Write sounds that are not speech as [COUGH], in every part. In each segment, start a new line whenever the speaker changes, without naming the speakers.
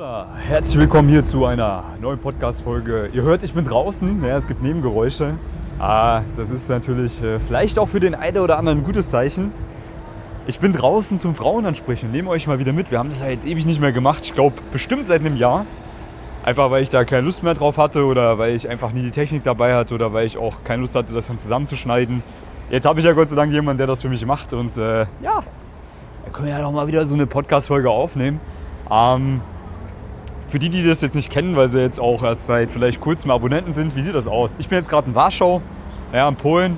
Bruder, herzlich willkommen hier zu einer neuen Podcast-Folge. Ihr hört, ich bin draußen, ja, es gibt Nebengeräusche. Ah, das ist natürlich äh, vielleicht auch für den einen oder anderen ein gutes Zeichen. Ich bin draußen zum Frauenansprechen, nehme euch mal wieder mit. Wir haben das ja jetzt ewig nicht mehr gemacht, ich glaube bestimmt seit einem Jahr. Einfach weil ich da keine Lust mehr drauf hatte oder weil ich einfach nie die Technik dabei hatte oder weil ich auch keine Lust hatte, das von zusammenzuschneiden. Jetzt habe ich ja Gott sei Dank jemanden, der das für mich macht und äh, ja, da können wir ja doch mal wieder so eine Podcast-Folge aufnehmen. Ähm, für die, die das jetzt nicht kennen, weil sie jetzt auch erst seit vielleicht kurzem Abonnenten sind, wie sieht das aus? Ich bin jetzt gerade in Warschau, ja, in Polen.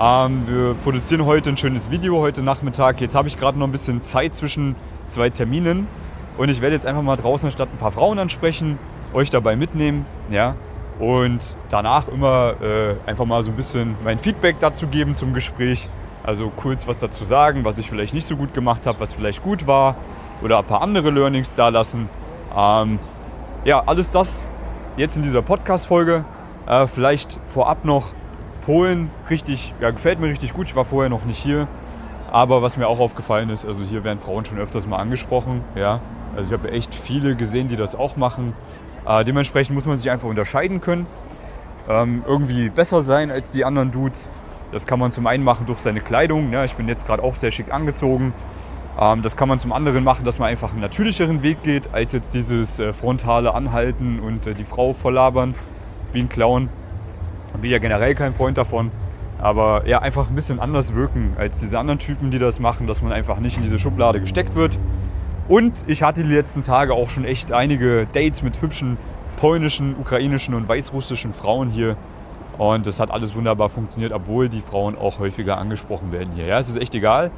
Ähm, wir produzieren heute ein schönes Video heute Nachmittag. Jetzt habe ich gerade noch ein bisschen Zeit zwischen zwei Terminen und ich werde jetzt einfach mal draußen statt ein paar Frauen ansprechen, euch dabei mitnehmen, ja, und danach immer äh, einfach mal so ein bisschen mein Feedback dazu geben zum Gespräch. Also kurz was dazu sagen, was ich vielleicht nicht so gut gemacht habe, was vielleicht gut war oder ein paar andere Learnings da lassen. Ähm, ja, alles das jetzt in dieser Podcast-Folge. Äh, vielleicht vorab noch Polen, richtig, ja, gefällt mir richtig gut. Ich war vorher noch nicht hier. Aber was mir auch aufgefallen ist, also hier werden Frauen schon öfters mal angesprochen. Ja? Also ich habe echt viele gesehen, die das auch machen. Äh, dementsprechend muss man sich einfach unterscheiden können. Ähm, irgendwie besser sein als die anderen Dudes. Das kann man zum einen machen durch seine Kleidung. Ja, ich bin jetzt gerade auch sehr schick angezogen. Ähm, das kann man zum anderen machen, dass man einfach einen natürlicheren Weg geht, als jetzt dieses äh, frontale Anhalten und äh, die Frau verlabern wie ein Clown. Bin ja generell kein Freund davon. Aber ja, einfach ein bisschen anders wirken als diese anderen Typen, die das machen, dass man einfach nicht in diese Schublade gesteckt wird. Und ich hatte die letzten Tage auch schon echt einige Dates mit hübschen polnischen, ukrainischen und weißrussischen Frauen hier. Und das hat alles wunderbar funktioniert, obwohl die Frauen auch häufiger angesprochen werden hier. Ja, es ist echt egal.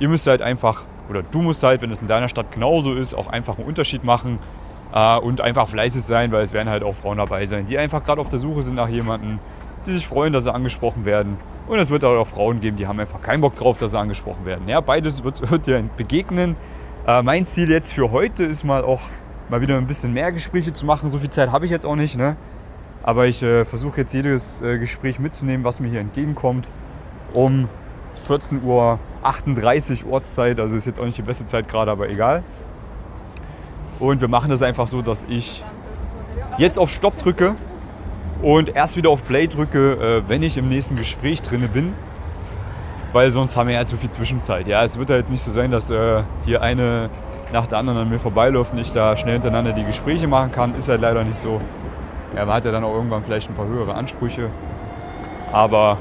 Ihr müsst halt einfach, oder du musst halt, wenn es in deiner Stadt genauso ist, auch einfach einen Unterschied machen äh, und einfach fleißig sein, weil es werden halt auch Frauen dabei sein, die einfach gerade auf der Suche sind nach jemandem, die sich freuen, dass sie angesprochen werden. Und es wird auch Frauen geben, die haben einfach keinen Bock drauf, dass sie angesprochen werden. Ja, beides wird, [LAUGHS] wird dir begegnen. Äh, mein Ziel jetzt für heute ist mal auch mal wieder ein bisschen mehr Gespräche zu machen. So viel Zeit habe ich jetzt auch nicht. Ne? Aber ich äh, versuche jetzt jedes äh, Gespräch mitzunehmen, was mir hier entgegenkommt, um 14.38 Uhr Ortszeit. Also ist jetzt auch nicht die beste Zeit gerade, aber egal. Und wir machen das einfach so, dass ich jetzt auf Stopp drücke und erst wieder auf Play drücke, äh, wenn ich im nächsten Gespräch drin bin. Weil sonst haben wir ja zu viel Zwischenzeit. Ja, es wird halt nicht so sein, dass äh, hier eine nach der anderen an mir vorbeiläuft und ich da schnell hintereinander die Gespräche machen kann. Ist halt leider nicht so. Ja, man hat ja dann auch irgendwann vielleicht ein paar höhere Ansprüche. Aber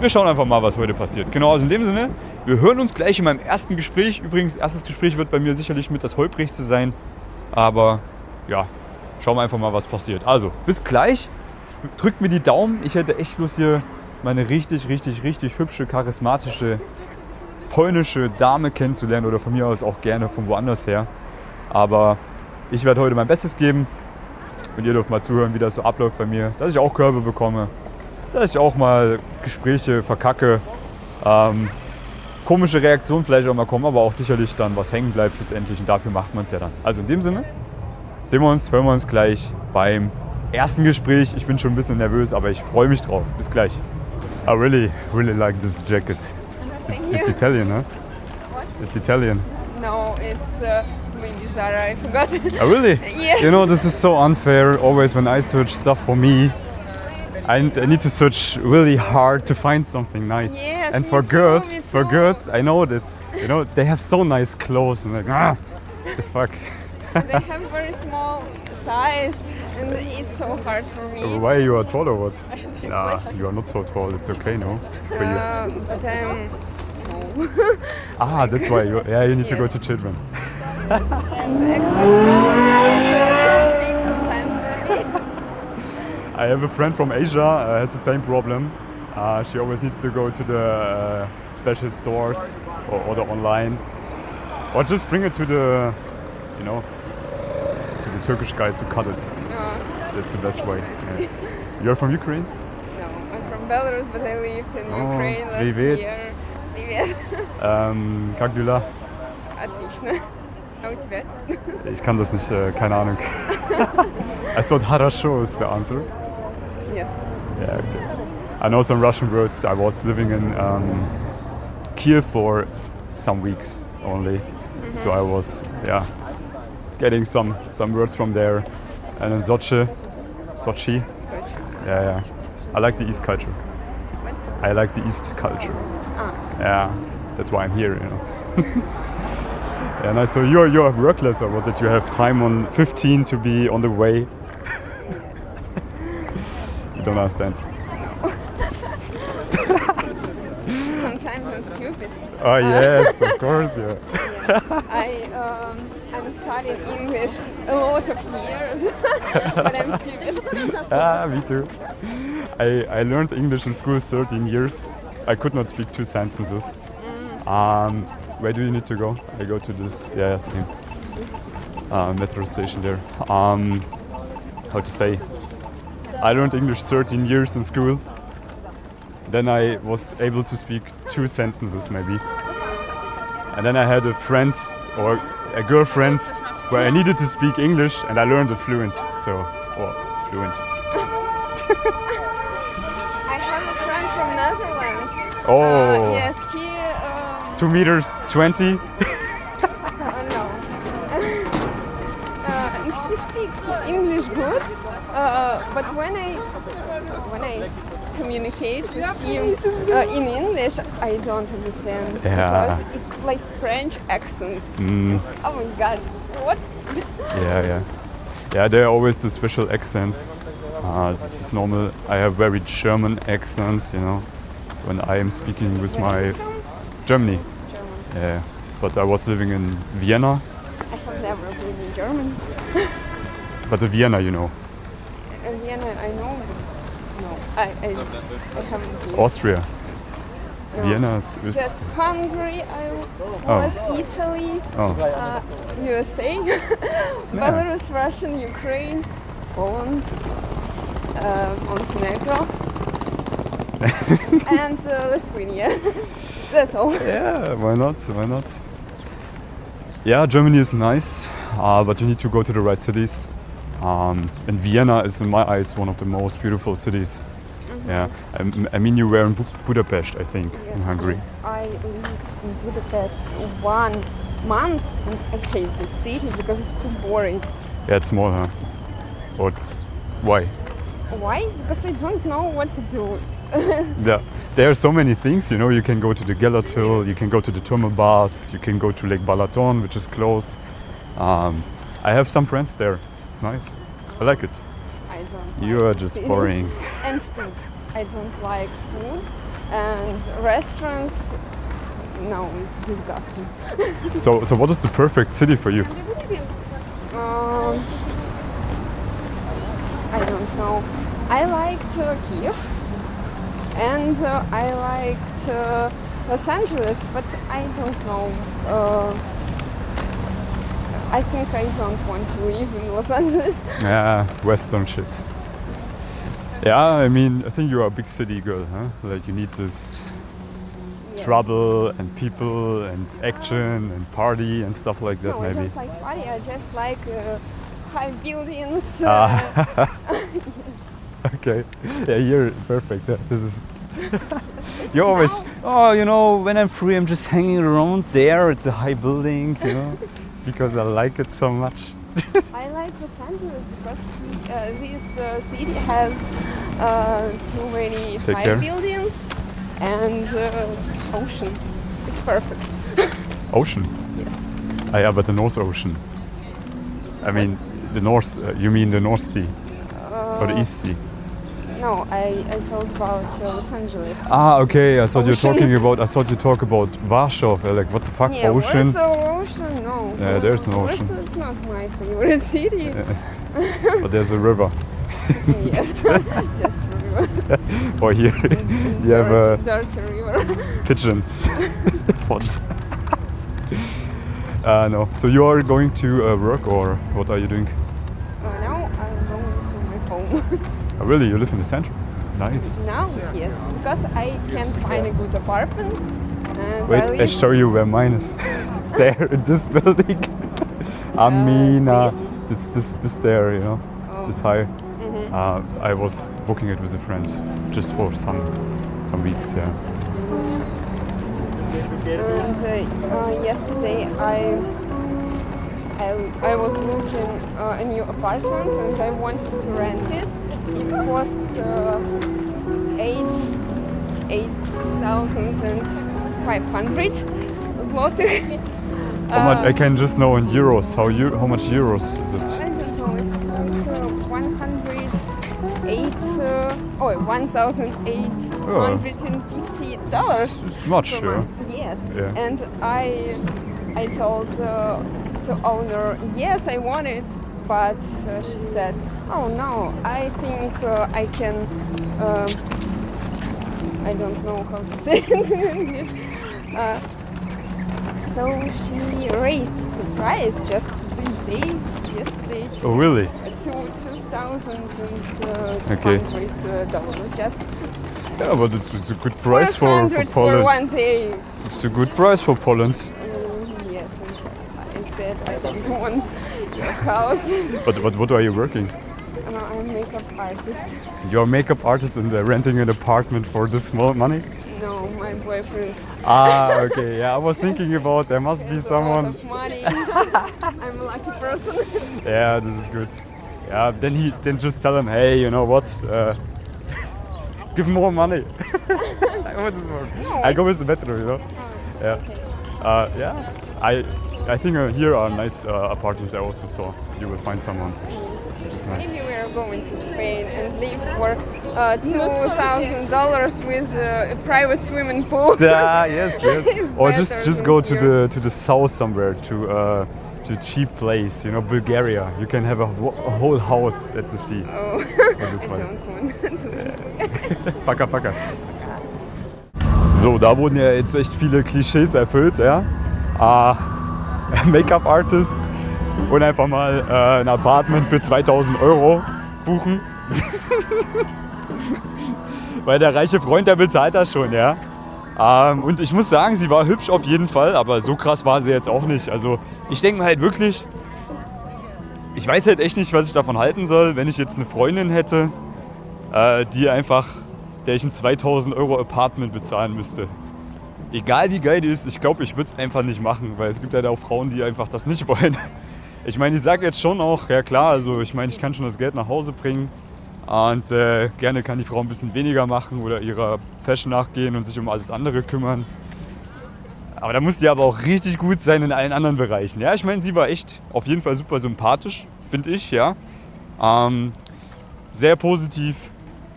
wir schauen einfach mal, was heute passiert. Genau, also in dem Sinne, wir hören uns gleich in meinem ersten Gespräch. Übrigens, erstes Gespräch wird bei mir sicherlich mit das holprigste sein. Aber ja, schauen wir einfach mal, was passiert. Also, bis gleich. Drückt mir die Daumen. Ich hätte echt Lust hier meine richtig, richtig, richtig hübsche, charismatische polnische Dame kennenzulernen oder von mir aus auch gerne von woanders her. Aber ich werde heute mein Bestes geben und ihr dürft mal zuhören, wie das so abläuft bei mir, dass ich auch Körbe bekomme, dass ich auch mal Gespräche verkacke, ähm, komische Reaktionen vielleicht auch mal kommen, aber auch sicherlich dann was hängen bleibt schlussendlich und dafür macht man es ja dann. Also in dem Sinne sehen wir uns, hören wir uns gleich beim ersten Gespräch. Ich bin schon ein bisschen nervös, aber ich freue mich drauf. Bis gleich. I really, really like this jacket. It's, it's Italian, huh?
What?
It's Italian.
No, it's uh, maybe Zara. I forgot.
Oh, really? [LAUGHS]
Yes.
You know, this is so unfair. Always when I search stuff for me, I, I need to search really hard to find something nice.
Yes,
and for
too,
girls, for girls, I know that. You know, they have so nice clothes and like, ah, the fuck.
they have very small size, and it's so hard for me.
Why you are tall or what? [LAUGHS] Nah, you are not so tall. It's okay, no? For you.
Uh, but I'm small.
Ah, that's why you. Yeah, you need to go to children. [LAUGHS] I have a friend from Asia uh, has the same problem. Uh, she always needs to go to the uh, special stores or order online, or just bring it to the, you know, to the Turkish guys who cut it.
No,
That's the best way. Yeah. [LAUGHS] You're from Ukraine?
no, I'm from Belarus, but I lived in
Oh,
Ukraine last
привет.
year. Привет.
Ähm, [LAUGHS] как дела?
Отлично. А у тебя?
Ich kann das nicht, äh, keine Ahnung. [LAUGHS] I thought хорошо is the answer.
Yes.
Yeah, okay. I know some Russian words. I was living in um, Kiev for some weeks only, so I was, yeah, getting some some words from there. And then Sochi, Sochi. Yeah, yeah. I like the East culture.
What?
I like the East culture.
Ah,
Yeah, that's why I'm here, you know. yeah, nice. So you're you're workless, or what? Did you have time on 15 to be on the way? You don't understand. [LAUGHS]
sometimes I'm stupid.
Oh yes, of course, yeah.
Yeah. I um, I'm studying English a lot of years, [LAUGHS] but I'm stupid. [LAUGHS]
Ah, me too. I, I learned English in school 13 years. I could not speak two sentences. Um, where do you need to go? I go to this, yeah, same. Uh, metro station there. Um, how to say? I learned English 13 years in school. Then I was able to speak two sentences maybe. And then I had a friend or a girlfriend where I needed to speak English and I learned it fluent. So, well, fluent. [LAUGHS]
I have a friend from Netherlands.
Oh.
Uh, yes, he. Uh,
It's two meters 20.
But when I when I communicate with him uh, in English, I don't understand
Yeah.
because it's like French accent.
Mm,
Oh my God, what?
yeah, yeah. Yeah, there are always the special accents. Uh, this is normal. I have very German accent, you know, when I am speaking with my
From
Germany.
German.
Yeah, but I was living in Vienna,
I have never been in German. [LAUGHS]
but the Vienna, you know,
Vienna, I know, no, I, I, I haven't been.
Austria.
No.
Vienna is,
Just Hungary, I was Italy,
oh,
uh, USA, [LAUGHS] Belarus, Russian, Ukraine, Poland, uh, Montenegro, [LAUGHS] and uh, Lithuania. [LAUGHS] That's all.
yeah. Why not? Why not? Yeah, Germany is nice, uh, but you need to go to the right cities. Um, and Vienna is, in my eyes, one of the most beautiful cities. Yeah, I, I mean, you were in Bu- Budapest, I think, in Hungary.
I lived in Budapest one month and I hate the city because it's too boring.
Yeah, it's small, huh? Or why?
Why? Because I don't know what to do. [LAUGHS]
yeah, there are so many things, you know. You can go to the Gellert Hill, you can go to the thermal baths, you can go to Lake Balaton, which is close. Um, I have some friends there. It's nice. I like it.
I don't.
You
like
are just boring. [LAUGHS]
And food. I don't like food. And restaurants. No, it's disgusting. [LAUGHS]
So, so what is the perfect city for you?
Um, I don't know. I liked uh, Kiev and uh, I liked uh, Los Angeles, but I don't know. Uh, I think I don't want to live in Los Angeles. [LAUGHS]
Yeah, Western shit. Yeah, I mean, I think you are a big city girl, huh? Like you need this
Yes.
trouble and people and action and party and stuff like that,
No, I
maybe.
don't like party. I just like uh, high buildings. Uh,
Ah. [LAUGHS] okay. Yeah, you're perfect. This is. [LAUGHS] you always. Oh, you know, when I'm free, I'm just hanging around there at the high building, you know, because I like it so much.
I like Los Angeles because he, uh, this uh, city has uh, too many
Take
high
care.
buildings and uh, ocean. It's perfect. [LAUGHS]
Ocean.
Yes.
Ah, yeah, but the North Ocean. I mean, the North. Uh, you mean the North Sea or the
Uh,
East Sea?
No, I, I told about uh, Los Angeles.
Ah, okay. I thought you're talking about. I thought you talk about Warsaw. uh, Like, what the fuck,
yeah,
ocean?
Warsaw, ocean, no.
Yeah, there's no ocean.
Warsaw is not my favorite city. [LAUGHS]
but there's a river. [LAUGHS]
yes, [LAUGHS] yes, river.
Or here, you have uh,
dirty, dirty river.
pigeons. What? uh, no. So you are going to uh, work, or what are you doing?
Uh, now I'm going to my home.
Oh, really, you live in the center. Nice.
now, yes, because I can't find a good apartment. And
Wait,
I
I show you where mine is. [LAUGHS] there, in this building. [LAUGHS] Amina. This, this, this there, you know,
Oh.
this high.
Mhm.
Uh, I was booking it with a friend just for some some weeks. Yeah.
And uh, uh, yesterday I I, I was looking uh, a new apartment and I wanted to rent it. It costs uh, eight eight thousand and five hundred zloty. [LAUGHS]
How much? I
Um,
can just know in euros. How eu- How much euros is it?
I don't know. It's like uh, one hundred eight. Uh, oh, one thousand eight hundred and fifty dollars.
It's much,
per
yeah.
month. Yes.
Yeah.
And I, I told uh, the owner, yes, I want it, but uh, she said, oh no, I think uh, I can. um I don't know how to say [LAUGHS] it in English. Uh, so she raised the price just this day, yesterday,
Oh, really?
to two thousand
Okay.
dollars. Just
Yeah, but it's, it's a good price for, for
400 for
Poland.
one day.
It's a good price for Poland.
Mm, yes, I said I don't [LAUGHS] want your house.
But, but what are you working?
A makeup artist.
You're a makeup artist and uh, renting an apartment for this small money?
No, my boyfriend
Ah, [LAUGHS] okay. Yeah, I was thinking about there must be
has a lot
someone.
of money. [LAUGHS] I'm a lucky person.
Yeah, this is good. Yeah, then he then just tell him, hey, you know what? Uh, [LAUGHS] give more money. what is more?
No.
I go with the metro, you know. Yeah.
Okay.
Uh, yeah. I I think uh, here are nice uh, apartments. I also saw. You will find someone, which is, which is nice.
Maybe we are going to Spain and live for uh, two thousand dollars with uh, a private swimming pool. [LAUGHS]
Yeah, yes, [LAUGHS] yes. Or just just go to
here.
the to the south somewhere to uh, to cheap place. You know, Bulgaria. You can have a, a whole house at the sea.
Oh, [LAUGHS] I
one.
don't want to.
Paka, paka. So, da wurden ja jetzt echt viele Klischees erfüllt, ja. Ah, [LAUGHS] Make-up-Artist und einfach mal äh, ein Apartment für 2000 Euro buchen. [LAUGHS] Weil der reiche Freund, der bezahlt das schon, ja. Ähm, und ich muss sagen, sie war hübsch auf jeden Fall, aber so krass war sie jetzt auch nicht. Also ich denke mir halt wirklich, ich weiß halt echt nicht, was ich davon halten soll, wenn ich jetzt eine Freundin hätte, äh, die einfach, der ich ein 2000 Euro Apartment bezahlen müsste. Egal wie geil die ist, ich glaube, ich würde es einfach nicht machen, weil es gibt ja auch Frauen, die einfach das nicht [LAUGHS] wollen. Ich meine, ich sage jetzt schon auch, ja klar, also ich meine, ich kann schon das Geld nach Hause bringen und äh, gerne kann die Frau ein bisschen weniger machen oder ihrer Passion nachgehen und sich um alles andere kümmern. Aber da muss die aber auch richtig gut sein in allen anderen Bereichen. Ja, ich meine, sie war echt auf jeden Fall super sympathisch, finde ich, ja. Ähm, sehr positiv,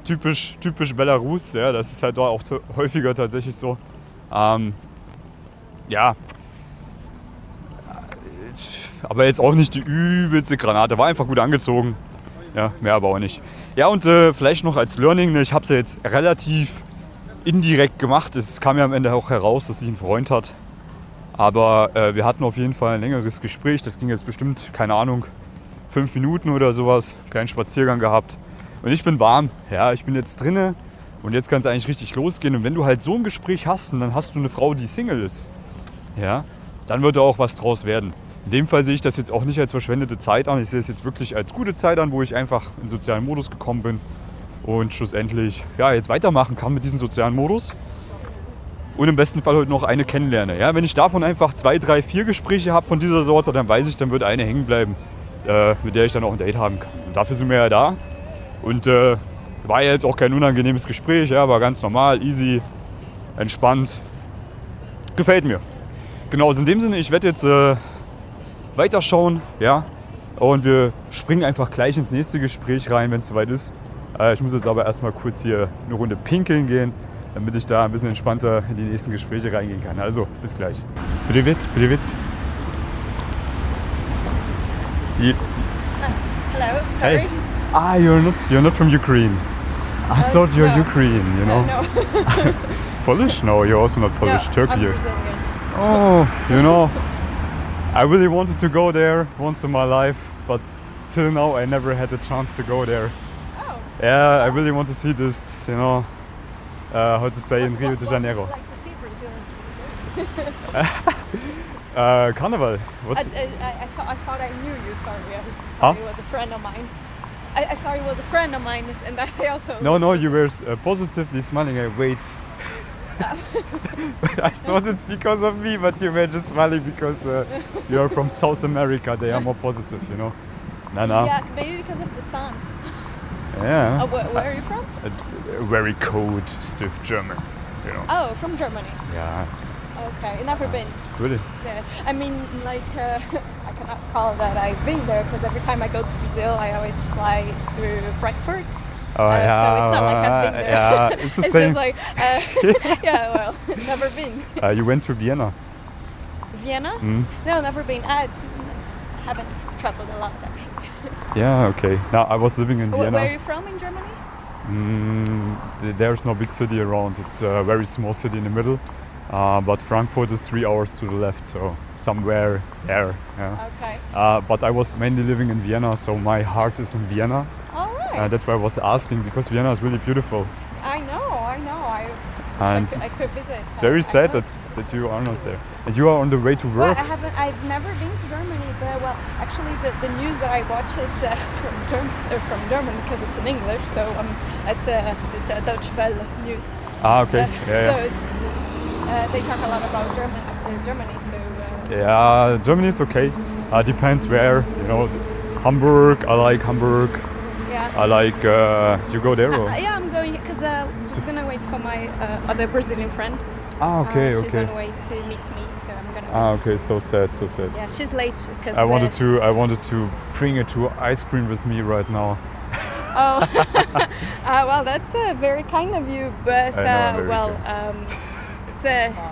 typisch, typisch Belarus, ja, das ist halt auch häufiger tatsächlich so. Ähm, ja. Aber jetzt auch nicht die übelste Granate, war einfach gut angezogen. Ja, mehr aber auch nicht. Ja, und äh, vielleicht noch als Learning, ne, ich habe es ja jetzt relativ indirekt gemacht. Es kam ja am Ende auch heraus, dass sie einen Freund hat. Aber äh, wir hatten auf jeden Fall ein längeres Gespräch. Das ging jetzt bestimmt, keine Ahnung, fünf Minuten oder sowas. Kleinen Spaziergang gehabt. Und ich bin warm. Ja, ich bin jetzt drinne. Und jetzt kann es eigentlich richtig losgehen. Und wenn du halt so ein Gespräch hast und dann hast du eine Frau, die Single ist, ja, dann wird da auch was draus werden. In dem Fall sehe ich das jetzt auch nicht als verschwendete Zeit an. Ich sehe es jetzt wirklich als gute Zeit an, wo ich einfach in sozialen Modus gekommen bin und schlussendlich ja, jetzt weitermachen kann mit diesem sozialen Modus. Und im besten Fall heute noch eine kennenlerne. Ja, wenn ich davon einfach zwei, drei, vier Gespräche habe von dieser Sorte, dann weiß ich, dann wird eine hängen bleiben, äh, mit der ich dann auch ein Date haben kann. Und dafür sind wir ja da. Und äh, war ja jetzt auch kein unangenehmes Gespräch, ja, war ganz normal, easy, entspannt. Gefällt mir. Genau, also in dem Sinne, ich werde jetzt äh, weiterschauen, ja. Und wir springen einfach gleich ins nächste Gespräch rein, wenn es soweit ist. Äh, ich muss jetzt aber erstmal kurz hier eine Runde pinkeln gehen, damit ich da ein bisschen entspannter in die nächsten Gespräche reingehen kann. Also, bis gleich. Privet, privet.
Hello, sorry.
hey. Ah, you're not, you're not from Ukraine. I thought you're
no.
Ukraine, you know.
Uh, no. [LAUGHS]
Polish? No, you're also not Polish.
no,
Turkey. Oh, you know, [LAUGHS] I really wanted to go there once in my life, but till now I never had the chance to go there.
Oh.
Yeah, I really want to see this, you know, uh, how to say in Rio
what-
de
what
Janeiro.
Would you like to see [LAUGHS]
Uh, Carnival. What's
I, I, I, thought, I thought I knew you. Sorry, I
Huh?
thought he was a friend of mine. I, I thought it was a friend of mine, and I also.
no, no, you were uh, positively smiling. I wait. [LAUGHS] [LAUGHS] I thought it's because of me, but you were just smiling because uh, you're from South America. They are more positive, you know. No, no.
Yeah, maybe because of the sun.
Yeah. [LAUGHS]
Oh, where, where are you from?
A, a very cold, stiff German, you know.
Oh, from Germany.
Yeah.
Okay, never been.
really.
Yeah, I mean, like, uh, cannot call that I've been there because every time I go to Brazil, I always fly through Frankfurt.
Oh
Uh,
yeah.
so it's not like I've been there.
Yeah, [LAUGHS] it's the
it's
same.
just like, uh, [LAUGHS] yeah, well, [LAUGHS] never been.
uh, you went to Vienna.
Vienna?
Mm.
No, never been. I haven't traveled a lot actually.
Yeah. Okay. Now I was living in
Wh- Where are you from in Germany?
Mm, there's no big city around. It's a very small city in the middle. Uh, but Frankfurt is three hours to the left, so somewhere there. Yeah.
Okay.
Uh, but I was mainly living in Vienna, so my heart is in Vienna.
All right.
Uh, that's why I was asking because Vienna is really beautiful,
I know, I know. I
and
could- I
it's,
could visit.
it's very
I
sad
hope.
that, that you are not there. And you are on the way to
Well,
work.
I haven't. I've never been to Germany, but well, actually, the, the news that I watch is uh, [LAUGHS] from Germ- uh, from German because it's in English. So um, it's uh, it's uh, Deutsche Welle news.
ah, okay. Yeah,
So
yeah.
Uh, they talk a lot about German, uh, Germany. So uh,
yeah, Germany is okay. Uh, depends where. You know, Hamburg. I like Hamburg.
yeah.
I like. Uh, you go there? Or?
Yeah, I'm going because uh, just gonna wait for my uh, other Brazilian friend.
Ah, okay,
she's
okay.
on way to meet me, so I'm gonna.
Ah, okay. So sad, so sad.
Yeah, she's late because
I wanted to. I wanted to bring her to ice cream with me right now. [LAUGHS]
Oh, [LAUGHS] uh, well, that's uh, very kind of you, but uh, well, um, it's uh,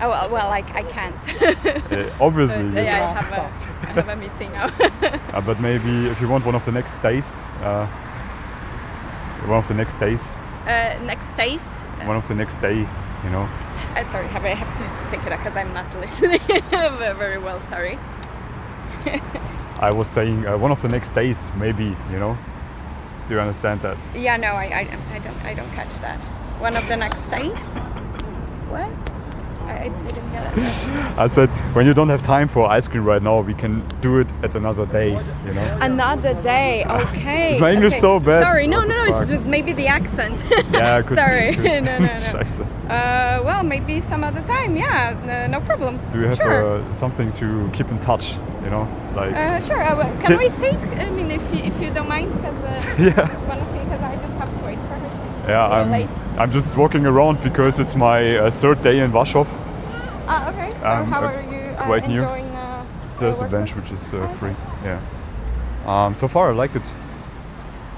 oh, well, well, like I can't. [LAUGHS] [LAUGHS]
Uh, obviously,
But,
you-
yeah, I have a, I have a meeting now. [LAUGHS]
Uh, but maybe if you want one of the next days, uh, one of the next days,
uh, next days.
one of the next day, you know.
Uh, sorry, have I have to, to take it out because I'm not listening very well. Sorry.
I was saying uh, one of the next days, maybe, you know. Do you understand that?
Yeah, no, I, I, I don't, I don't catch that. One of the next days. What? I, I didn't get it.
I said when you don't have time for ice cream right now, we can do it at another day, you know.
Another day, okay. [LAUGHS]
Is my English
okay.
so bad?
Sorry, no, no, no, it's maybe the accent. [LAUGHS]
Yeah, could be,
Sorry,
could- [LAUGHS]
no, no, no. Uh, well, maybe some other time. Yeah, no, no problem.
Do you have
sure?
uh, something to keep in touch, you know? Like
Uh, sure. Uh, can
Can-
we say it? I mean, if you, if you don't mind, because uh,
Yeah.
honestly, because I just have to wait for her. She's
Yeah, I'm,
late.
I'm just walking around because it's my uh, third day in Warsaw.
Ah, okay. So
um,
how
uh,
are you uh,
quite near.
enjoying? Uh,
There's a bench which is uh, free. Yeah. Um, so far, I like it.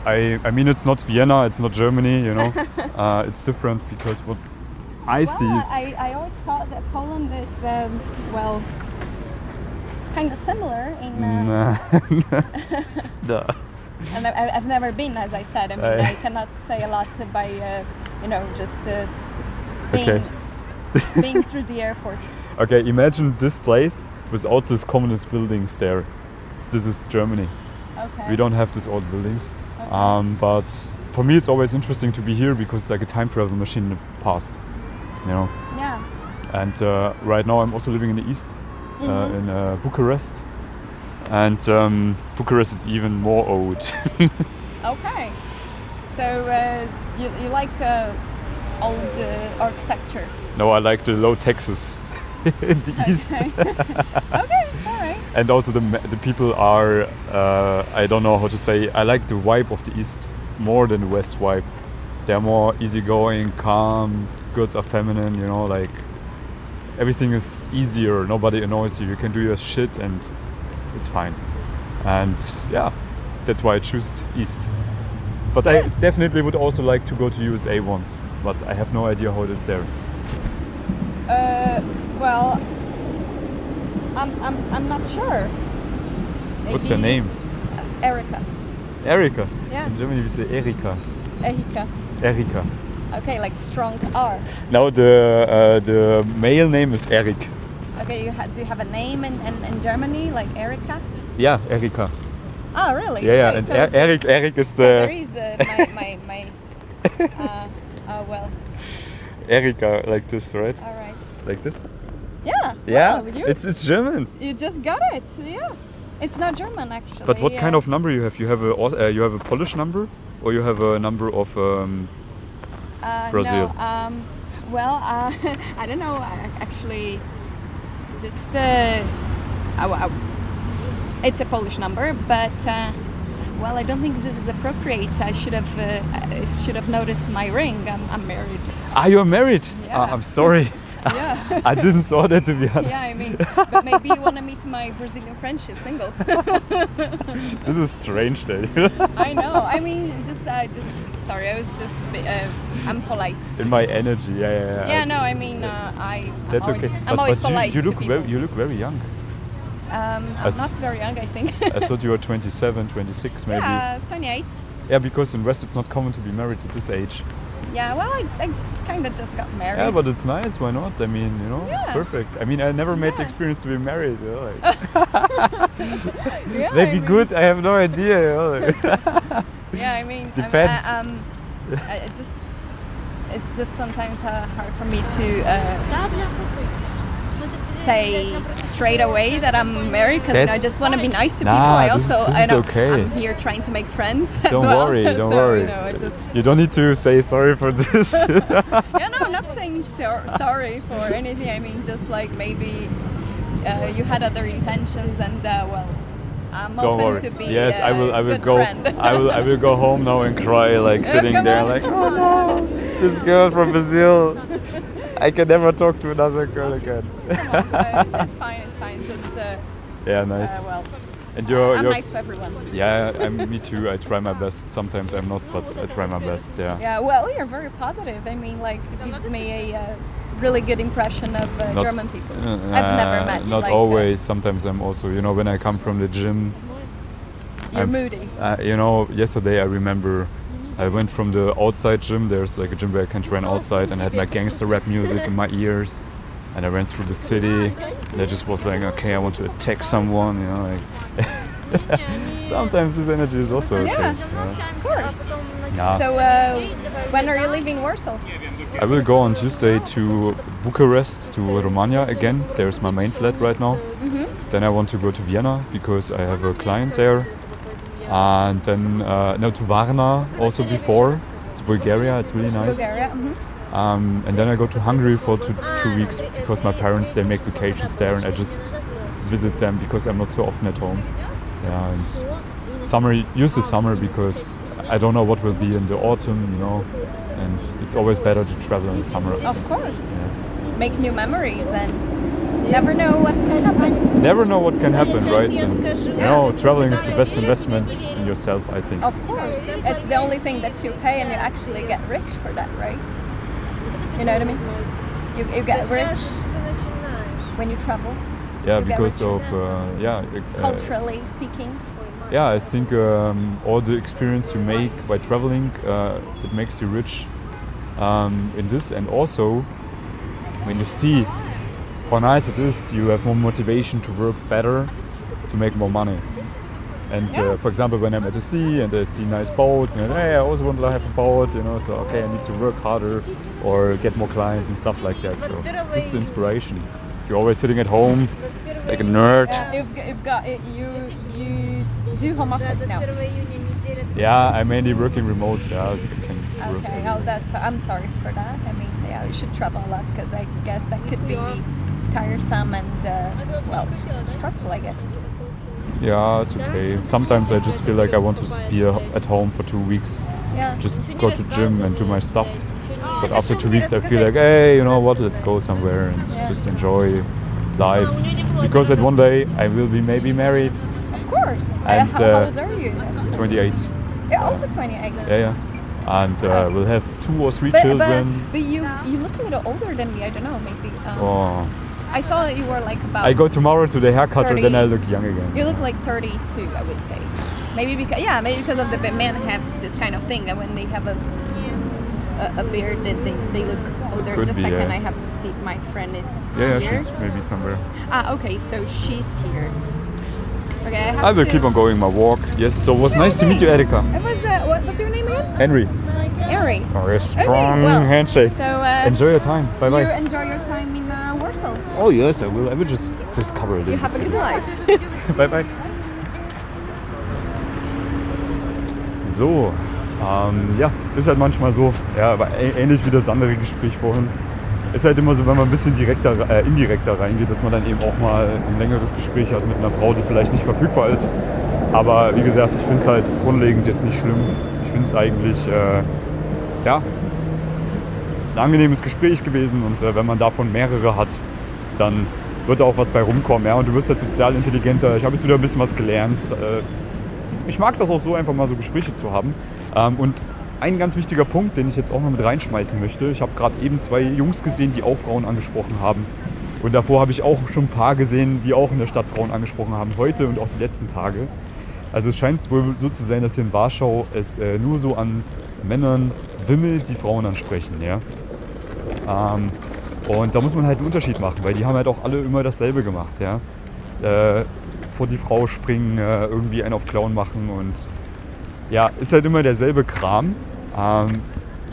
I I mean, it's not Vienna, it's not Germany, you know. [LAUGHS] uh, it's different because what I see
Well,
is
I, I always thought that Poland is um, well, kind of similar in. Uh,
Nah. [LAUGHS] [LAUGHS] Duh.
And I, I've never been, as I said. I mean,
Uh,
I cannot say a lot by, uh, you know, just uh, being,
Okay. [LAUGHS]
being through the airport.
Okay, imagine this place without these communist buildings there. This is Germany.
Okay.
We don't have these old buildings.
Okay.
Um, but for me, it's always interesting to be here because it's like a time travel machine in the past. You know.
Yeah.
And uh, right now, I'm also living in the east, uh,
Mhm.
in uh, Bucharest. And um, Bucharest is even more old. [LAUGHS]
Okay. So uh, you, you like uh, old uh, architecture?
no, I like the low taxes [LAUGHS] in the east. [LAUGHS]
Okay. okay. All right.
and also the the people are uh, I don't know how to say I like the vibe of the east more than the west vibe. They're more easygoing, calm. Goods are feminine, you know, like everything is easier. Nobody annoys you. You can do your shit and it's fine. And yeah, that's why I choose east. But I definitely would also like to go to USA once, but I have no idea how it is there.
Uh, well, I'm, I'm, I'm not sure.
What's your
Maybe-
name?
Erica.
Erika.
Yeah.
In Germany we say Erika.
Erika.
Erika.
Okay, like strong R.
Now the uh, the male name is Erik.
Okay, you ha- do you have a name in, in, in Germany, like Erica?
Yeah, Erika.
Oh, really?
Yeah, yeah. And
so,
Er- Erik, Erik is
so there
the
is uh, my, [LAUGHS] my, my uh, oh, well,
Erika like this, right?
all right.
Like this.
Yeah.
Yeah,
wow,
it's it's German.
you just got it. Yeah. It's not German, actually.
But what kind
uh,
of number you have? You have a uh, you have a Polish number, or you have a number of um,
uh,
Brazil?
No, um, Well, uh, [LAUGHS] I don't know. I actually just uh, I, I, it's a Polish number, but uh, well, I don't think this is appropriate. I should have uh, I should have noticed my ring. I'm, I'm married.
Ah, you're married?
Yeah.
Ah, I'm sorry. [LAUGHS]
Yeah. [LAUGHS]
I didn't saw that to be honest.
yeah, I mean, but maybe you want to meet my Brazilian friend. She's single. [LAUGHS]
This is strange day.
I know. I mean, just uh, just sorry. I was just uh, I'm polite.
In my energy, yeah, yeah, yeah.
Yeah, no, I mean, uh, I.
That's
always,
okay.
I'm
but
always
but you,
polite
you
to
look very, you look very young.
Um, I'm not very young, I think.
I thought you were [LAUGHS] 27, 26 maybe.
yeah, 28.
Yeah, because in West it's not common to be married at this age.
Yeah, well, I, I kind of just got married.
Yeah, but it's nice. Why not? I mean, you know,
Yeah.
perfect. I mean, I never made the experience to be married. You know, like,
yeah, I
maybe
mean-
good. I have no idea. You know, like. [LAUGHS]
Yeah, I mean, I'm-
Depends.
I, um, I, it just it's just sometimes uh, hard for me to uh, say straight away that I'm married because I just want to be nice to
Nah,
people. I
this
also
this
I know
okay.
I'm here trying to make friends. [LAUGHS]
don't
well.
worry. Don't
so,
worry.
You know, I just
You don't need to say sorry for this. [LAUGHS]
yeah, no, I'm [LAUGHS] not saying so- sorry for anything. I mean, just like maybe uh, you had other intentions, and uh, well, I'm
Don't worry.
to be.
yes, I will. I will
good
go. [LAUGHS] I will. I will go home now and cry, like [LAUGHS] sitting there,
on.
like, oh no, this girl from Brazil. I can never talk to another girl again.
On, [LAUGHS] uh, it's, it's fine. It's fine. Just uh,
yeah, nice.
uh, well,
and you're,
I'm
you're
nice to everyone.
yeah, I'm, me too. I try my best. Sometimes I'm not, but I try my best. Yeah.
Yeah, well, you're very positive. I mean, like, it gives me a uh, really good impression of uh,
Not-
German people.
Uh,
I've never met.
Not
like, uh,
always. Sometimes I'm also, you know, when I come from the gym.
you're
I'm-
moody.
Uh, you know, yesterday I remember I went from the outside gym. There's like a gym where I can train outside, and I had my gangster rap music in my [LAUGHS] ears. And I ran through the city. And I just was like, okay, I want to attack someone. You know, like. [LAUGHS] Sometimes this energy is also okay.
Yeah.
yeah.
Of course.
Yeah.
So, uh, when are you leaving Warsaw?
I will go on Tuesday to Bucharest, to Romania again. There's my main flat right now.
Mm-hmm.
Then I want to go to Vienna because I have a client there. And then uh, no to Varna also before. It's Bulgaria. It's really nice.
Bulgaria. hmm
Um, and then I go to Hungary for two, two weeks because my parents they make vacations there and I just visit them because I'm not so often at home. Yeah, and summer use the summer because I don't know what will be in the autumn, you know, and it's always better to travel in the summer.
Of course.
Yeah.
Make new memories and never know what can happen.
Never know what can happen, right? And you know, traveling is the best investment in yourself, I think.
Of course. It's the only thing that you pay and you actually get rich for that, right? You know what I mean? You, you get rich when you travel,
Yeah,
you
because of uh, yeah. uh,
culturally speaking.
Yeah, I think um, all the experience you make by traveling, uh, it makes you rich um, in this. And also, when you see how nice it is, you have more motivation to work better, to make more money. And uh, for example, when I'm at the sea and I see nice boats, and hey, I also want to have a boat, you know, so okay, I need to work harder or get more clients and stuff like that. So this is inspiration. If you're always sitting at home like a nerd,
Yeah, you've, you've got it, you you do home office now.
Yeah, I'm mainly working remote. Yeah, so you can.
Okay, oh, that's. I'm sorry for that. I mean, yeah, you should travel a lot because I guess that could be tiresome and uh, well, stressful. I guess.
Yeah, it's okay. Sometimes I just feel like I want to be uh, at home for two weeks,
Yeah.
just go to gym and do my stuff. But after two weeks, I feel like, hey, you know what? Let's go somewhere and
Yeah.
just enjoy life. Because at one day I will be maybe married,
Of course.
And,
uh, how,
uh,
how old are you?
28.
You're also 28.
Yeah, yeah. And uh, we'll have two or three
But, but,
children.
but you you look a little older than me. I don't know. Maybe. Um,
Oh,
I thought you were like about.
I go tomorrow to the haircutter, then I look young again.
You look like 32, I would say. Maybe because yeah, maybe because of the men have this kind of thing that when they have a a, a beard, that they, they look older.
Could
Just
be,
a second,
yeah.
I have to see if my friend is
Yeah, yeah,
here.
she's maybe somewhere.
Ah, okay, so she's here. Okay, I
I will
to-
keep on going my walk. Yes, so it was nice to meet you, Erika.
It was uh, what, what's your name again?
Henry.
Harry.
Oh, a
Okay,
strong
well,
handshake.
So uh,
Enjoy your time. Bye
You
bye.
enjoy your time in uh, Warsaw.
Oh yes, I will. I will just discover little
You have a good life. [LAUGHS]
bye bye. So, ähm, ja, ist halt manchmal so. Ja, aber ähnlich wie das andere Gespräch vorhin. Ist halt immer so, wenn man ein bisschen direkter, äh, indirekter reingeht, dass man dann eben auch mal ein längeres Gespräch hat mit einer Frau, die vielleicht nicht verfügbar ist. Aber wie gesagt, ich finde es halt grundlegend jetzt nicht schlimm. Ich finde es eigentlich, äh, ja, ein angenehmes Gespräch gewesen und äh, wenn man davon mehrere hat, dann wird da auch was bei rumkommen. Ja? Und du wirst halt sozial intelligenter. Ich habe jetzt wieder ein bisschen was gelernt. Äh, ich mag das auch so, einfach mal so Gespräche zu haben. Ähm, und ein ganz wichtiger Punkt, den ich jetzt auch noch mit reinschmeißen möchte. Ich habe gerade eben zwei Jungs gesehen, die auch Frauen angesprochen haben. Und davor habe ich auch schon ein paar gesehen, die auch in der Stadt Frauen angesprochen haben, heute und auch die letzten Tage. Also es scheint wohl so zu sein, dass hier in Warschau es äh, nur so an Männern wimmelt, die Frauen ansprechen. Ja? Ähm, und da muss man halt einen Unterschied machen, weil die haben halt auch alle immer dasselbe gemacht. Ja? Äh, vor die Frau springen, äh, irgendwie einen auf Clown machen und ja, ist halt immer derselbe Kram. Ähm,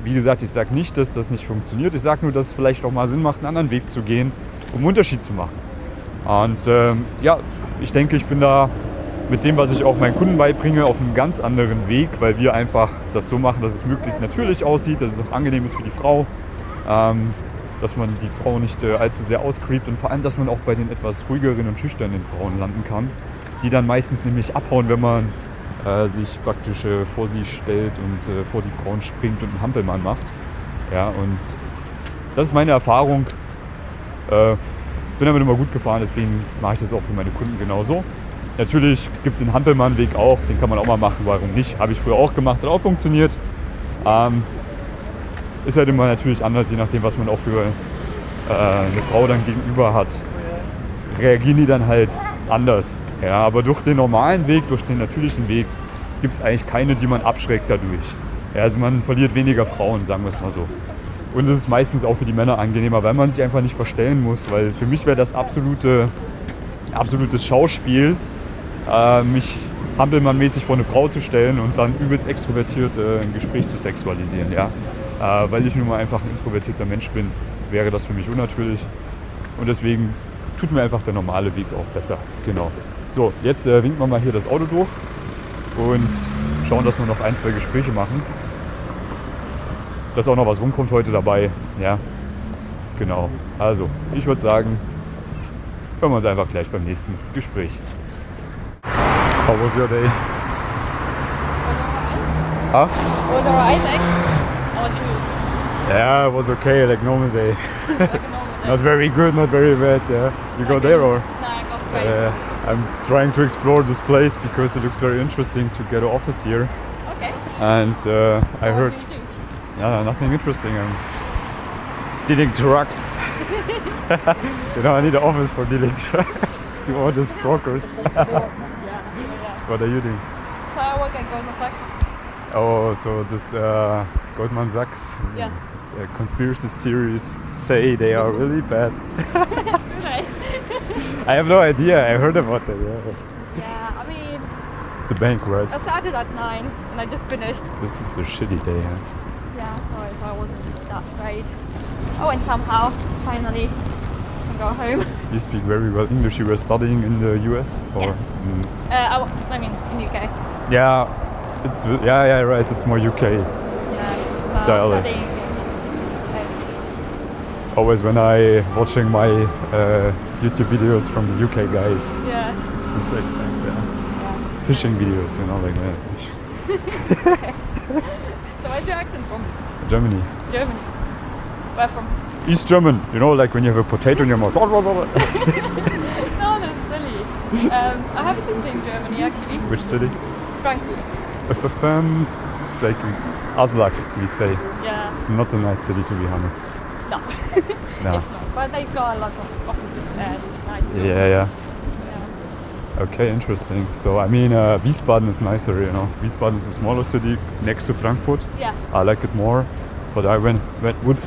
wie gesagt, ich sage nicht, dass das nicht funktioniert. Ich sage nur, dass es vielleicht auch mal Sinn macht, einen anderen Weg zu gehen, um einen Unterschied zu machen. Und ähm, ja, ich denke, ich bin da mit dem, was ich auch meinen Kunden beibringe, auf einem ganz anderen Weg, weil wir einfach das so machen, dass es möglichst natürlich aussieht, dass es auch angenehm ist für die Frau, ähm, dass man die Frau nicht äh, allzu sehr auscreept und vor allem, dass man auch bei den etwas ruhigeren und schüchternen Frauen landen kann, die dann meistens nämlich abhauen, wenn man äh, sich praktisch äh, vor sie stellt und äh, vor die Frauen springt und einen Hampelmann macht. Ja, und das ist meine Erfahrung. Äh, bin damit immer gut gefahren, deswegen mache ich das auch für meine Kunden genauso. Natürlich gibt es den Hampelmann-Weg auch, den kann man auch mal machen, warum nicht? Habe ich früher auch gemacht, hat auch funktioniert. Ähm, ist halt immer natürlich anders, je nachdem, was man auch für äh, eine Frau dann gegenüber hat. Reagieren die dann halt anders. Ja, aber durch den normalen Weg, durch den natürlichen Weg, gibt es eigentlich keine, die man abschreckt dadurch. Ja, also man verliert weniger Frauen, sagen wir es mal so. Und es ist meistens auch für die Männer angenehmer, weil man sich einfach nicht verstellen muss. Weil für mich wäre das absolute, absolutes Schauspiel, äh, mich Hampelmann-mäßig vor eine Frau zu stellen und dann übelst extrovertiert äh, ein Gespräch zu sexualisieren. Ja? Äh, weil ich nun mal einfach ein introvertierter Mensch bin, wäre das für mich unnatürlich. Und deswegen tut mir einfach der normale Weg auch besser. Genau. So, jetzt äh, winken wir mal hier das Auto durch und schauen, dass wir noch ein, zwei Gespräche machen. Dass auch noch was rumkommt heute dabei. Ja, genau. Also, ich würde sagen, hören wir uns einfach gleich beim nächsten Gespräch. How was your day? Huh?
Was alright, thanks. How was yours?
Yeah, it was okay, like normal day. [LAUGHS] [LAUGHS]
Like a normal day.
Not very good, not very bad. Yeah, you go there or?
No, I go straight.
Uh, I'm trying to explore this place because it looks very interesting to get an office here.
okay.
And uh, I
what
heard,
do?
yeah, nothing interesting. I'm dealing drugs. [LAUGHS] you know, I need an office for dealing drugs [LAUGHS] to all these brokers. What are you doing?
So I work at Goldman Sachs.
Oh, so this uh, Goldman Sachs
Yeah.
Uh, conspiracy theories say they are really bad. [LAUGHS] I have no idea. I heard about it. Yeah.
yeah, I mean,
It's a bank, right?
I started at 9 and I just finished.
This is a shitty day. Huh?
Yeah, sorry, so I wasn't that great. Oh, and somehow, finally, can go home.
You speak very well English. You were studying in the US, or
Yes.
Mm,
Uh, I, I mean, in UK.
yeah, it's yeah, yeah, right. It's more UK.
Yeah.
Dialect.
Studying in UK.
Always when I watching my uh, YouTube videos from the UK guys,
Yeah.
it's this accent, yeah.
yeah.
Fishing videos, you know, like that. Fish. [LAUGHS]
So where's your accent from?
Germany,
Germany. Where from?
East German. You know, like when you have a potato in your mouth. [LAUGHS]
No, that's silly. Um, I have a sister in Germany actually.
Which city?
Frankfurt.
FFM. It's like Aslak, we say.
Yeah.
It's not a nice city to be honest.
No. [LAUGHS]
No.
But they've got a lot of offices there. Nice.
Yeah, yeah.
Yeah.
Okay, interesting. So I mean, uh, Wiesbaden is nicer, you know. Wiesbaden is a smaller city next to Frankfurt.
Yeah.
I like it more. But I went, went would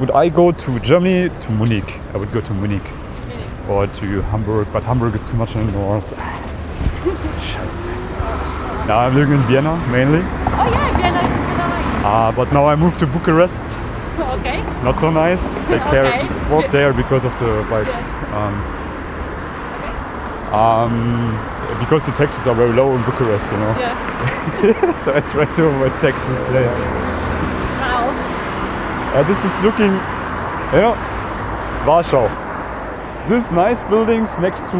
would I go to Germany to Munich? I would go to Munich
Really.
or to Hamburg, but Hamburg is too much in the north. Scheiße. Now I'm living in Vienna mainly,
Oh yeah, Vienna is super nice.
uh, but now I moved to Bucharest. [LAUGHS]
okay.
It's not so nice. Take [LAUGHS] care,
Okay.
walk there because of the bikes. Um,
Okay.
um, because the taxes are very low in Bucharest, you know.
Yeah. [LAUGHS]
so I try to avoid taxes there.
Wow.
Uh, this is looking You know, Warsaw. These nice buildings next to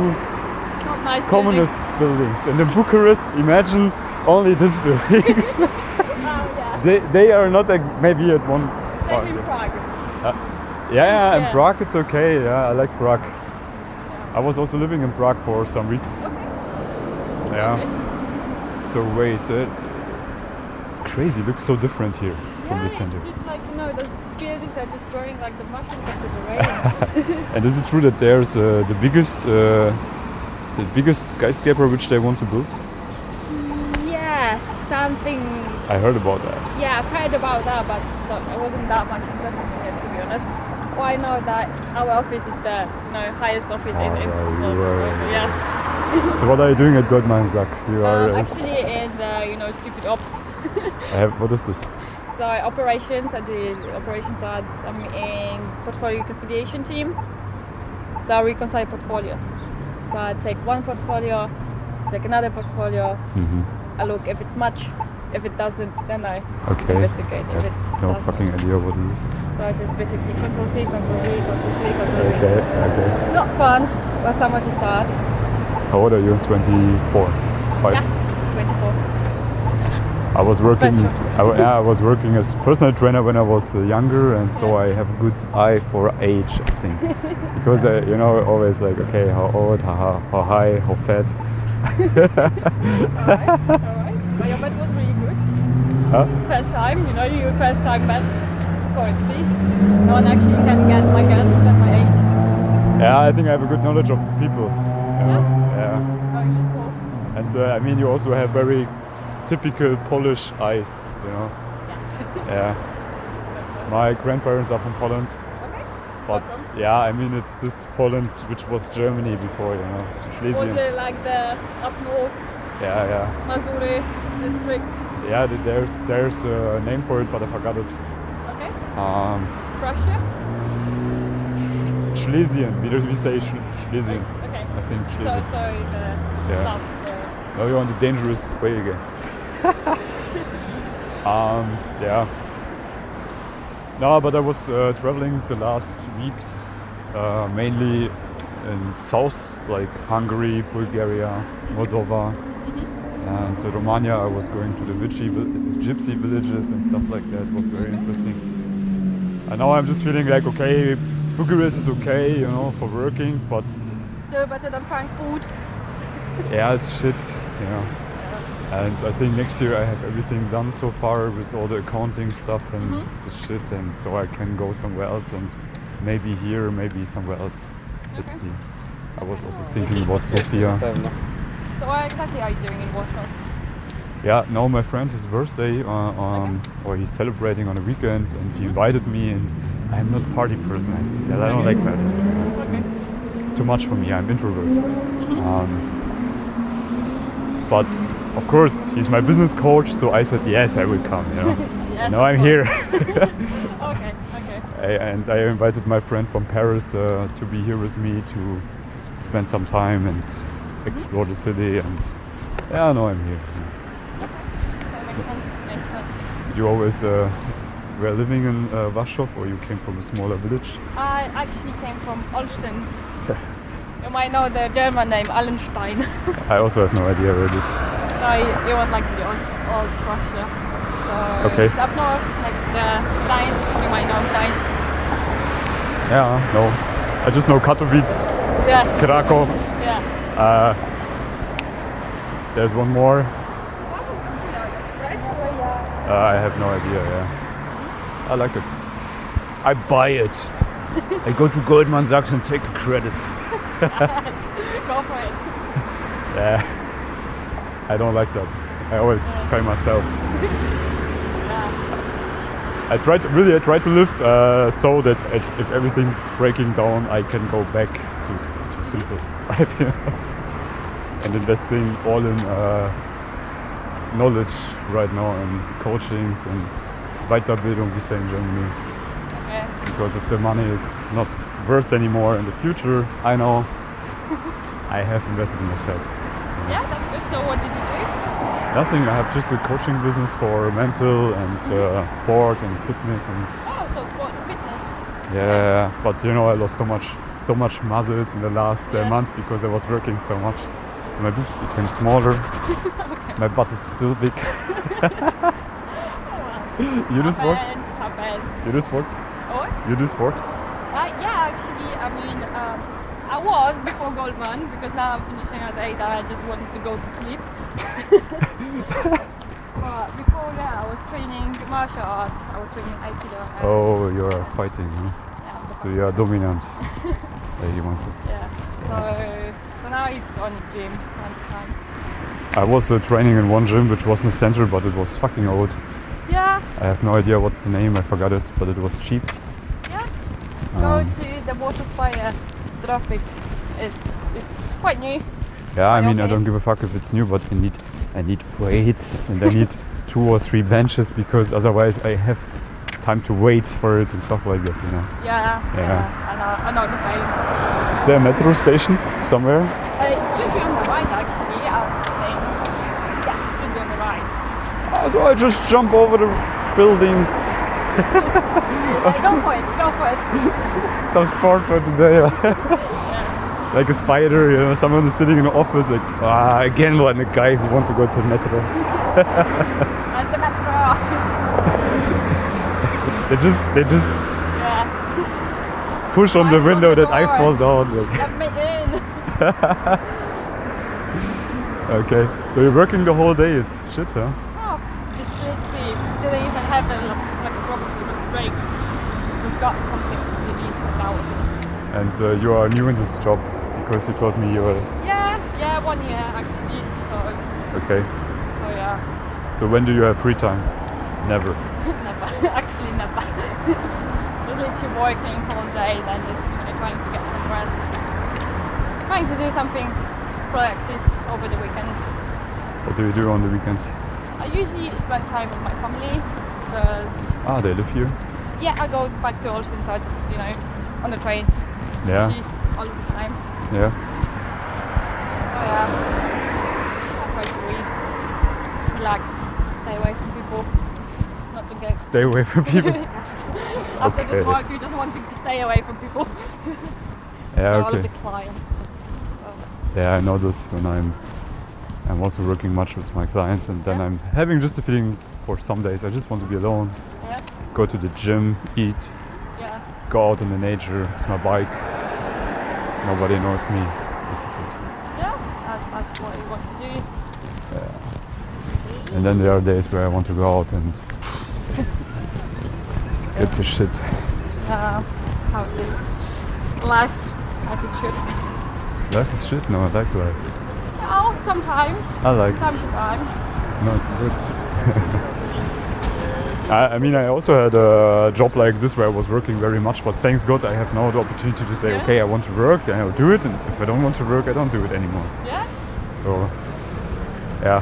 nice
communist buildings. And in Bucharest, imagine only these buildings.
buildings. Oh, yeah.
they, they are not maybe at one.
Prague.
Yeah, yeah, in
Yeah.
Prague it's okay. Yeah, I like Prague. I was also living in Prague for some weeks.
Okay.
Yeah. So wait, uh, it's crazy. Looks so different here from the center.
It's just like, you know, those buildings are just burning like the mushrooms after the rain. [LAUGHS]
And is it true that there's uh, the biggest, uh, the biggest skyscraper which they want to build?
Yeah, something.
I heard about that.
Yeah, I've heard about that, but not, I wasn't that much interested in it, to be honest. Well, I know that our office is the you know, highest office in, in
you are-
Yes.
So what are you doing at Goldman Sachs? You are.
Um,
uh,
actually, in the you know stupid ops.
I have, what is this? [LAUGHS]
So operations, I do operations side. I'm in portfolio reconciliation team. So I reconcile portfolios. So I take one portfolio, take another portfolio.
hmm
I look if it's much. If it doesn't, then I
Okay.
investigate.
I
If it
no
doesn't.
fucking idea what it is.
So I just basically control C, control V, control C, control V.
Okay, okay.
Not fun, but somewhere to start.
How old are you? 24? Five?
Yeah, 24.
I was working. I, yeah, I was working as personal trainer when I was uh, younger, and so I have a good eye for age. I think [LAUGHS] because uh, you know always like okay, how old, how- how high, how fat.
Alright, alright. But your bet was really good.
Huh?
First time, you know, you first time bet correctly. No one actually can guess my guess at my age.
Yeah, I think I have a good knowledge of people. know. Yeah.
Very useful.
And uh, I mean, you also have very typical Polish eyes. You know.
Yeah. [LAUGHS]
Yeah. My grandparents are from Poland. But yeah, I mean it's this Poland which was Germany before, you know, it's
Was it like the up north
Yeah, yeah,
Mazury district?
yeah. th- There's there's a name for it, but I forgot it.
Okay.
Um,
Prussia?
Schlesien. We we say Schl- Schlesien.
Okay.
I think
So,
Schlesien.
so the
Yeah.
south. Uh,
Now you're on the dangerous way again. [LAUGHS] um, yeah. No, but I was uh, traveling the last weeks, uh, mainly in south, like Hungary, Bulgaria, Moldova, and to Romania. I was going to the Vichy, vi- gypsy villages and stuff like that. It was very interesting. And now I'm just feeling like, okay, Bucharest is okay, you know, for working, but
still better than Frankfurt.
yeah, it's shit, you know. And I think next year I have everything done so far with all the accounting stuff and
Mhm.
the shit, and so I can go somewhere else and maybe here, maybe somewhere else. Let's
Okay.
see. I was also thinking about Sofia.
So what exactly are you doing in Warsaw?
Yeah, no, my friend, his birthday, uh, um, or he's celebrating on a weekend, and he invited me, and I'm not party person. I, yeah, I don't like party.
Okay.
It's too much for me. I'm introvert. Um, but of course, he's my business coach, so I said yes, I will come. You know. [LAUGHS]
Yes,
now I'm here. [LAUGHS]
Okay, okay.
I, and I invited my friend from Paris uh, to be here with me to spend some time and explore the city. And yeah, no, I'm here.
That makes sense. Makes sense.
You always uh, were living in uh, Warsaw, or you came from a smaller village?
I actually came from Olsztyn. [LAUGHS] You might know the German name Allenstein.
I also have no idea where it is. [LAUGHS]
no, it was like the old, old Prussia. So
Okay.
it's up north next to Gdańsk. You might know Gdańsk.
Yeah, no. I just know Katowice,
Yeah,
Krakow.
yeah.
Uh, there's one more. Uh, I have no idea. Yeah, I like it. I buy it. I go to Goldman Sachs and take a credit. [LAUGHS]
Go for it. [LAUGHS]
Yeah, I don't like that. I always pay myself. [LAUGHS]
Yeah.
I try to really. I try to live uh, so that if, if everything's breaking down, I can go back to to simple life. and investing all in uh, knowledge right now and coachings and Weiterbildung, we say in Germany.
Okay.
Because if the money is not worth anymore in the future, I know [LAUGHS] I have invested in myself.
Yeah, that's good. So what did you do?
Nothing. I have just a coaching business for mental and uh, sport and fitness and
Oh, so sport and fitness.
Yeah, but you know, I lost so much, so much muscles in the last uh, months because I was working so much. So my boobs became smaller. [LAUGHS] My butt is still big. [LAUGHS] you do sport? You do sport?
Oh,
You do sport?
Yeah, actually, I mean, um, I was before Goldman because now I'm finishing at 8 and I just wanted to go to sleep. [LAUGHS] but before that, I was training martial arts. I was training Aikido.
Oh, you are fighting, huh?
Yeah,
So you are dominant. [LAUGHS] yeah, you want to.
yeah. So, so now it's on the gym time to time.
I was uh, training in one gym which was in the center, but it was fucking old.
Yeah,
I have no idea what's the name. I forgot it, but it was cheap.
Go
Um,
to the Warsaw Spire. Drop it. It's, it's quite new.
Yeah, I mean, I don't give a fuck if it's new, but I need, I need weights and I need [LAUGHS] two or three benches because otherwise I have time to wait for it and stuff like that. You know.
Yeah,
Yeah.
yeah. I know, I know the pain.
Is there a metro station somewhere?
Uh, it should be on the right actually, I think. Yes, it should be on the right.
Ah, so I just jump over the buildings. [LAUGHS]
Go for it, go for it. [LAUGHS]
Some sport for today. [LAUGHS] like a spider, you know, someone is sitting in the office like, ah, again one, a guy who wants to go to the metro. [LAUGHS]
And the metro.
They just, they just
Yeah,
push on the window
the
that I fall down. Like,
let me in.
okay, so you're working the whole day. It's shit, huh?
Oh, just literally didn't even have a, like a proper break. Just got something to eat and that was it.
And uh, you are new in this job because you told me you were
Yeah, yeah, one year actually. So,
okay.
so yeah,
So when do you have free time? Never. [LAUGHS]
never. actually never. [LAUGHS] just literally working all day, then just you know, trying to get some rest. Trying to do something productive over the weekend.
What do you do on the weekend?
I usually spend time with my family because
Ah, they live here.
Yeah, I go back to so I just you know on the trains
Yeah,
all the time.
yeah.
So yeah, I try to read, relax, stay away from people, not to get.
Stay away from people. [LAUGHS]
After
Okay.
this work, you just want to stay away from people. [LAUGHS]
yeah,
All of
okay.
the clients. So,
Yeah, I know this when I'm I'm also working much with my clients and then
Yeah.
I'm having just a feeling for some days I just want to be alone, go to the gym, eat,
yeah,
go out in the nature with my bike. Nobody knows me. Basically.
yeah. That's, that's what you want to do. Yeah.
And then there are days where I want to go out and [LAUGHS] let's get shit.
Uh, how it is. Life, life is shit.
Life is shit? No, I like life.
Oh, sometimes,
I like
time to time.
No, it's good. [LAUGHS] I, I mean, I also had a job like this where I was working very much, but thanks God I have now the opportunity to say,
Yeah.
okay, I want to work, then I'll do it, and if I don't want to work, I don't do it anymore.
Yeah,
So, yeah,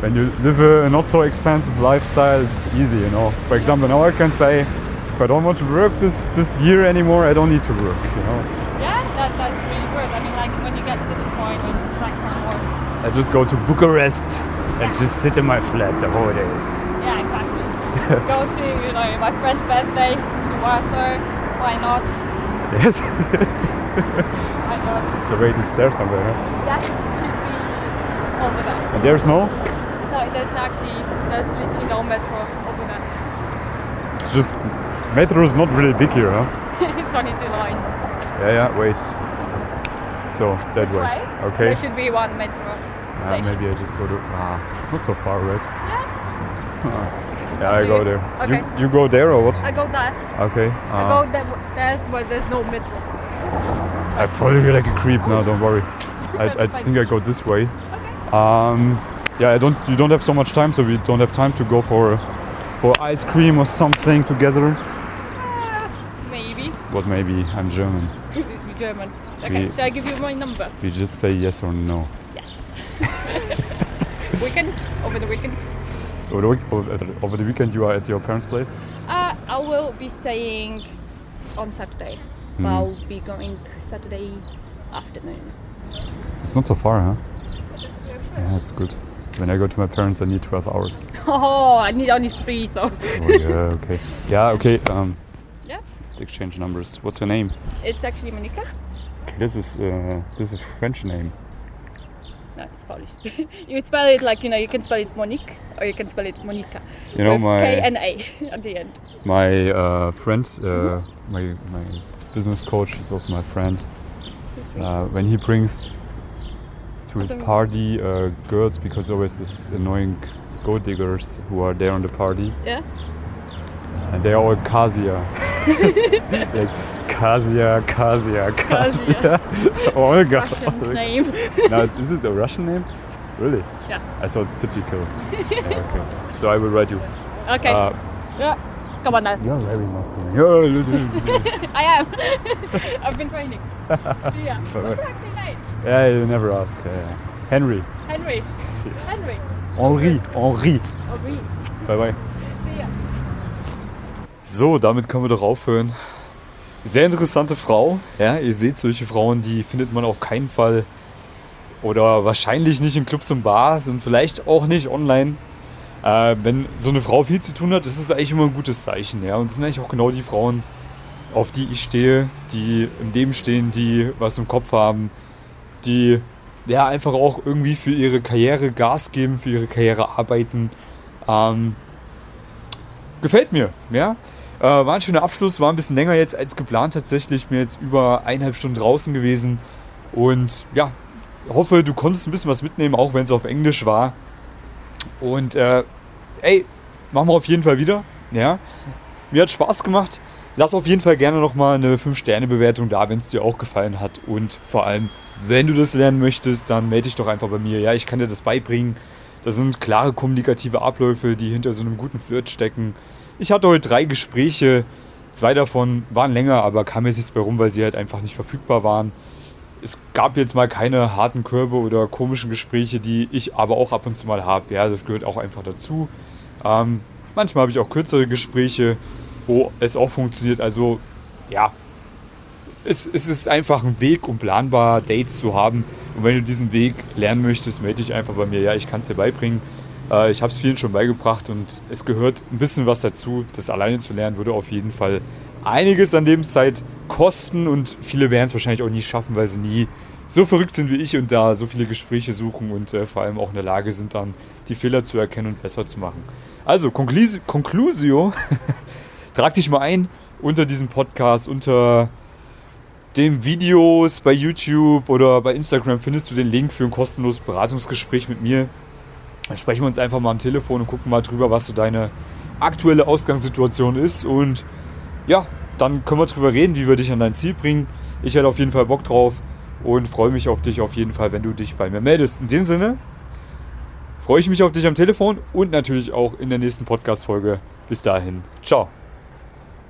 when you live a not so expensive lifestyle, it's easy, you know. For example, now I can say, if I don't want to work this this year anymore, I don't need to work, you know.
yeah. That, that's really good. I mean, like when you get to this point when it's like no more.
I just go to Bucharest and just sit in my flat the whole day.
Go to you know my friend's birthday to Warsaw. Why not?
Yes.
Why not?
so wait, it's there somewhere. Huh?
Yeah, should be over there.
And there's no.
No, there's actually there's literally no metro over there.
It's just metro is not really big here, huh? [LAUGHS]
it's only two lines.
Yeah, yeah. Wait. So that way.
way.
Okay.
There should be one metro station.
maybe I just go to. Ah, it's not so far, right?
Yeah,
Yeah, I go there.
Okay.
You you go there or what?
I go there.
Okay.
I
Uh,
go there. There's where there's no metro.
I follow you like a creep now. Don't worry. [LAUGHS] I, I think I go this way.
Okay.
Um, yeah, I don't. You don't have so much time, so we don't have time to go for for ice cream or something together.
Uh, maybe.
What? Maybe I'm German. [LAUGHS]
You're German. Okay.
We-
Shall I give you my number?
We just say yes or no.
Yes. [LAUGHS] weekend over the weekend.
Over the, week, over, the weekend, you are at your parents' place.
Uh, I will be staying on Saturday.
Mm.
I'll be going Saturday afternoon.
It's not so far, huh? Yeah, it's good. When I go to my parents, I need 12 hours. [LAUGHS]
Oh, I need only three, so
Oh yeah, okay. Yeah, okay. Um,
yeah.
Let's exchange numbers. What's your name?
It's actually Monica.
Okay, this is uh, this is a French name.
No, it's Polish. [LAUGHS] you spell it like you know you can spell it Monique or you can spell it Monica.
You know my
K and A [LAUGHS] at the end.
my uh, friend, uh, my my business coach is also my friend. Uh, when he brings to his party uh, girls, because always this annoying gold diggers who are there on the party,
Yeah.
And they are all Kasia. [LAUGHS] like Kasia, Kasia, Kasia. Olga. [LAUGHS]
Russian's [LAUGHS] name.
now, is it a Russian name? Really?
Yeah.
I thought it's typical. Yeah, okay. So I will write you.
Okay.
Uh,
yeah. Come on now.
you're very masculine.
I am. I've been training. yeah. What's your actual name?
yeah, you never ask. Yeah. Henry.
Henry.
Yes.
Henry.
Henri. Henri.
Oh, me.
Bye bye. So, damit können wir doch aufhören. Sehr interessante Frau. Ja, ihr seht, solche Frauen, die findet man auf keinen Fall oder wahrscheinlich nicht in Clubs und Bars und vielleicht auch nicht online. Äh, wenn so eine Frau viel zu tun hat, ist das eigentlich immer ein gutes Zeichen. Ja? Und das sind eigentlich auch genau die Frauen, auf die ich stehe, die im Leben stehen, die was im Kopf haben, die ja einfach auch irgendwie für ihre Karriere Gas geben, für ihre Karriere arbeiten. Ähm, gefällt mir, ja. Äh, war ein schöner Abschluss, war ein bisschen länger jetzt als geplant tatsächlich. Mir jetzt über eineinhalb Stunden draußen gewesen. Und ja, hoffe, du konntest ein bisschen was mitnehmen, auch wenn es auf Englisch war. Und äh, ey, machen wir auf jeden Fall wieder. Ja. Mir hat Spaß gemacht. Lass auf jeden Fall gerne nochmal eine 5-Sterne-Bewertung da, wenn es dir auch gefallen hat. Und vor allem, wenn du das lernen möchtest, dann melde dich doch einfach bei mir. Ja, ich kann dir das beibringen. Das sind klare kommunikative Abläufe, die hinter so einem guten Flirt stecken. Ich hatte heute drei Gespräche. Zwei davon waren länger, aber kam jetzt nichts bei rum, weil sie halt einfach nicht verfügbar waren. Es gab jetzt mal keine harten Körbe oder komischen Gespräche, die ich aber auch ab und zu mal habe. Ja, das gehört auch einfach dazu. Ähm, manchmal habe ich auch kürzere Gespräche, wo es auch funktioniert. Also, ja, es, es ist einfach ein Weg, um planbar Dates zu haben. Und wenn du diesen Weg lernen möchtest, melde dich einfach bei mir. Ja, ich kann es dir beibringen. Äh, ich habe es vielen schon beigebracht und es gehört ein bisschen was dazu. Das alleine zu lernen würde auf jeden Fall einiges an Lebenszeit kosten und viele werden es wahrscheinlich auch nie schaffen, weil sie nie so verrückt sind wie ich und da so viele Gespräche suchen und äh, vor allem auch in der Lage sind, dann die Fehler zu erkennen und besser zu machen. Also, Conclusio, [LAUGHS] trag dich mal ein unter diesem Podcast, unter den Videos bei YouTube oder bei Instagram findest du den Link für ein kostenloses Beratungsgespräch mit mir. Dann sprechen wir uns einfach mal am Telefon und gucken mal drüber, was so deine aktuelle Ausgangssituation ist. Und ja, dann können wir drüber reden, wie wir dich an dein Ziel bringen. Ich hätte auf jeden Fall Bock drauf und freue mich auf dich auf jeden Fall, wenn du dich bei mir meldest. In dem Sinne freue ich mich auf dich am Telefon und natürlich auch in der nächsten Podcast-Folge. Bis dahin, ciao.